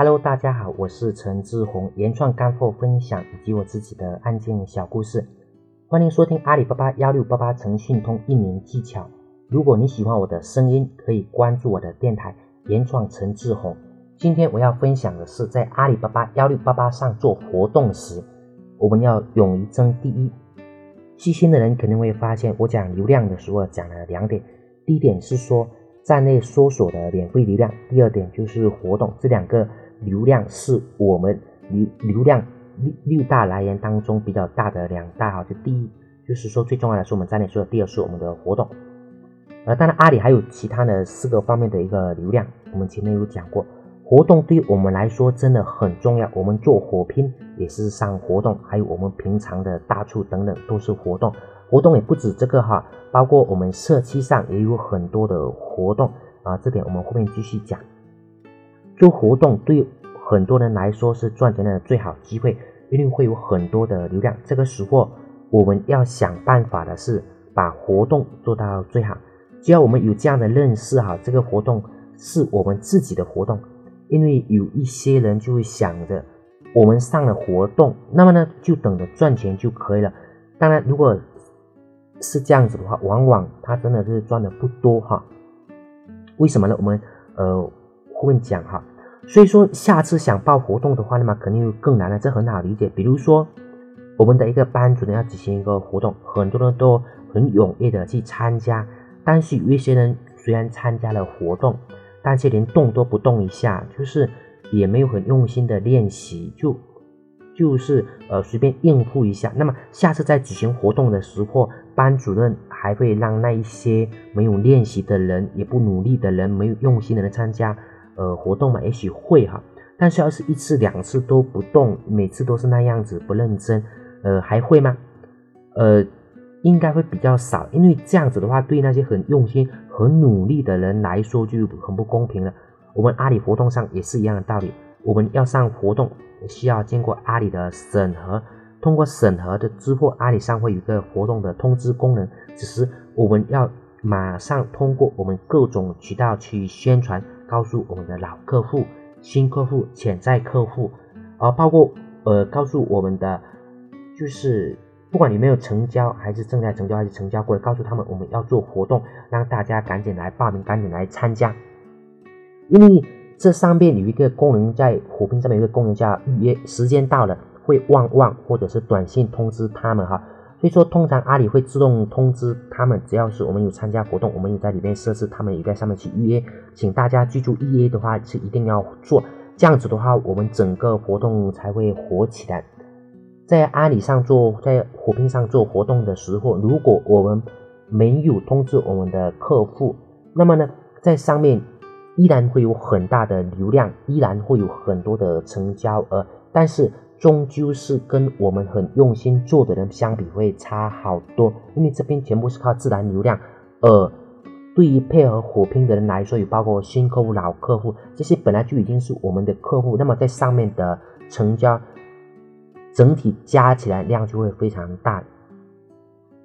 Hello，大家好，我是陈志宏，原创干货分享以及我自己的案件小故事，欢迎收听阿里巴巴幺六八八诚信通运营技巧。如果你喜欢我的声音，可以关注我的电台原创陈志宏。今天我要分享的是，在阿里巴巴幺六八八上做活动时，我们要勇于争第一。细心的人肯定会发现，我讲流量的时候讲了两点，第一点是说站内搜索的免费流量，第二点就是活动，这两个。流量是我们流流量六六大来源当中比较大的两大哈，就第一就是说最重要的是我们站内说的，第二是我们的活动。呃，当然阿里还有其他的四个方面的一个流量，我们前面有讲过，活动对于我们来说真的很重要。我们做火拼也是上活动，还有我们平常的大促等等都是活动。活动也不止这个哈，包括我们社区上也有很多的活动啊，这点我们后面继续讲。做活动对很多人来说是赚钱的最好机会，因为会有很多的流量。这个时候我们要想办法的是把活动做到最好。只要我们有这样的认识哈，这个活动是我们自己的活动。因为有一些人就会想着，我们上了活动，那么呢就等着赚钱就可以了。当然，如果是这样子的话，往往他真的是赚的不多哈。为什么呢？我们呃。后面讲哈，所以说下次想报活动的话，那么肯定就更难了。这很好理解。比如说，我们的一个班主任要举行一个活动，很多人都很踊跃的去参加，但是有一些人虽然参加了活动，但是连动都不动一下，就是也没有很用心的练习，就就是呃随便应付一下。那么下次在举行活动的时候，班主任还会让那一些没有练习的人、也不努力的人、没有用心的人参加。呃，活动嘛，也许会哈，但是要是一次两次都不动，每次都是那样子不认真，呃，还会吗？呃，应该会比较少，因为这样子的话，对那些很用心、很努力的人来说就很不公平了。我们阿里活动上也是一样的道理，我们要上活动，需要经过阿里的审核，通过审核的之后，阿里上会有一个活动的通知功能，只是我们要马上通过我们各种渠道去宣传。告诉我们的老客户、新客户、潜在客户，而，包括呃，告诉我们的，就是不管你没有成交，还是正在成交，还是成交过，告诉他们我们要做活动，让大家赶紧来报名，赶紧来参加。因为这上面有一个功能，在火拼上面有一个功能叫预约，时间到了会旺旺，或者是短信通知他们哈。所以说，通常阿里会自动通知他们，只要是我们有参加活动，我们有在里面设置，他们也在上面去预约。请大家记住，预约的话是一定要做，这样子的话，我们整个活动才会火起来。在阿里上做，在火拼上做活动的时候，如果我们没有通知我们的客户，那么呢，在上面依然会有很大的流量，依然会有很多的成交额，但是。终究是跟我们很用心做的人相比会差好多，因为这边全部是靠自然流量。呃，对于配合火拼的人来说，也包括新客户、老客户，这些本来就已经是我们的客户，那么在上面的成交整体加起来量就会非常大。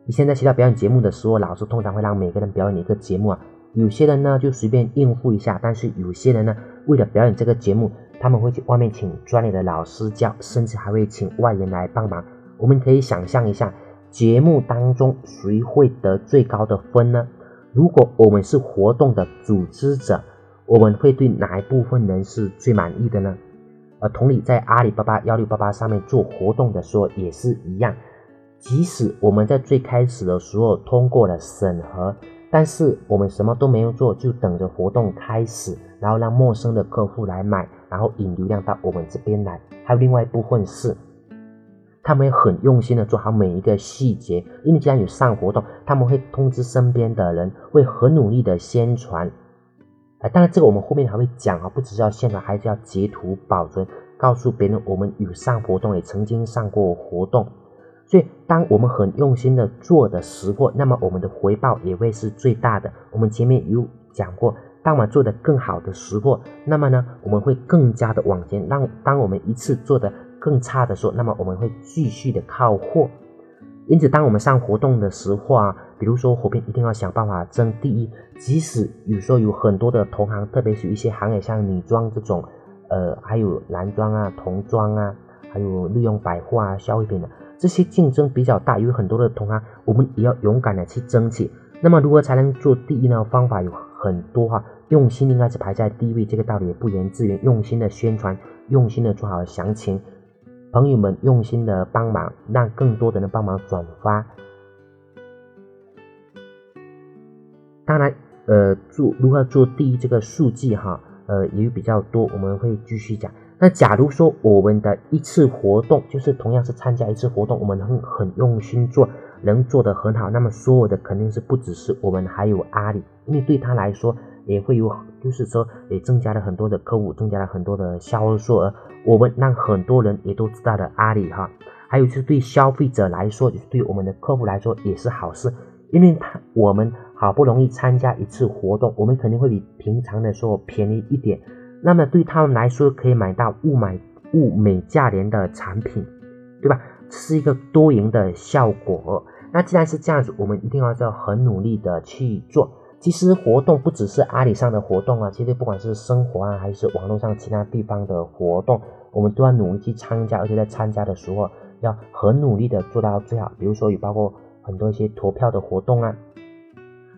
你现在学校表演节目的时候，老师通常会让每个人表演一个节目啊，有些人呢就随便应付一下，但是有些人呢为了表演这个节目。他们会去外面请专业的老师教，甚至还会请外人来帮忙。我们可以想象一下，节目当中谁会得最高的分呢？如果我们是活动的组织者，我们会对哪一部分人是最满意的呢？而同理，在阿里巴巴幺六八八上面做活动的时候也是一样，即使我们在最开始的时候通过了审核。但是我们什么都没有做，就等着活动开始，然后让陌生的客户来买，然后引流量到我们这边来。还有另外一部分是，他们很用心的做好每一个细节，因为既然有上活动，他们会通知身边的人，会很努力的宣传。哎，当然这个我们后面还会讲啊，不只是要宣传，还是要截图保存，告诉别人我们有上活动，也曾经上过活动。所以，当我们很用心的做的时候，那么我们的回报也会是最大的。我们前面有讲过，当我们做的更好的时候，那么呢，我们会更加的往前。让当我们一次做的更差的时候，那么我们会继续的靠货。因此，当我们上活动的时候啊，比如说火拼一定要想办法争第一，即使有时候有很多的同行，特别是一些行业像女装这种，呃，还有男装啊、童装啊，还有日用百货啊、消费品的这些竞争比较大，有很多的同行，我们也要勇敢的去争取。那么如何才能做第一呢？方法有很多哈，用心应该是排在第一位，这个道理也不言自明。用心的宣传，用心的做好详情，朋友们用心的帮忙，让更多的人帮忙转发。当然，呃，做如何做第一这个数据哈，呃，也有比较多，我们会继续讲。那假如说我们的一次活动，就是同样是参加一次活动，我们能很用心做。能做得很好，那么所有的肯定是不只是我们，还有阿里，因为对他来说也会有，就是说也增加了很多的客户，增加了很多的销售额。我们让很多人也都知道了阿里哈，还有就是对消费者来说，就是对我们的客户来说也是好事，因为他我们好不容易参加一次活动，我们肯定会比平常的时候便宜一点，那么对他们来说可以买到物买物美价廉的产品，对吧？是一个多赢的效果。那既然是这样子，我们一定要要很努力的去做。其实活动不只是阿里上的活动啊，其实不管是生活啊，还是网络上其他地方的活动，我们都要努力去参加，而且在参加的时候要很努力的做到最好。比如说，也包括很多一些投票的活动啊，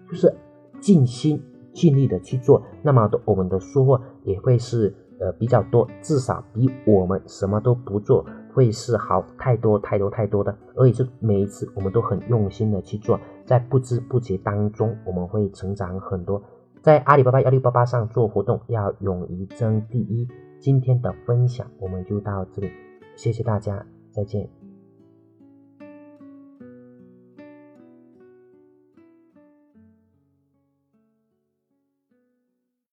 就是尽心尽力的去做，那么的我们的收获也会是呃比较多，至少比我们什么都不做。会是好太多太多太多的，而且是每一次我们都很用心的去做，在不知不觉当中我们会成长很多。在阿里巴巴幺六八八上做活动要勇于争第一。今天的分享我们就到这里，谢谢大家，再见。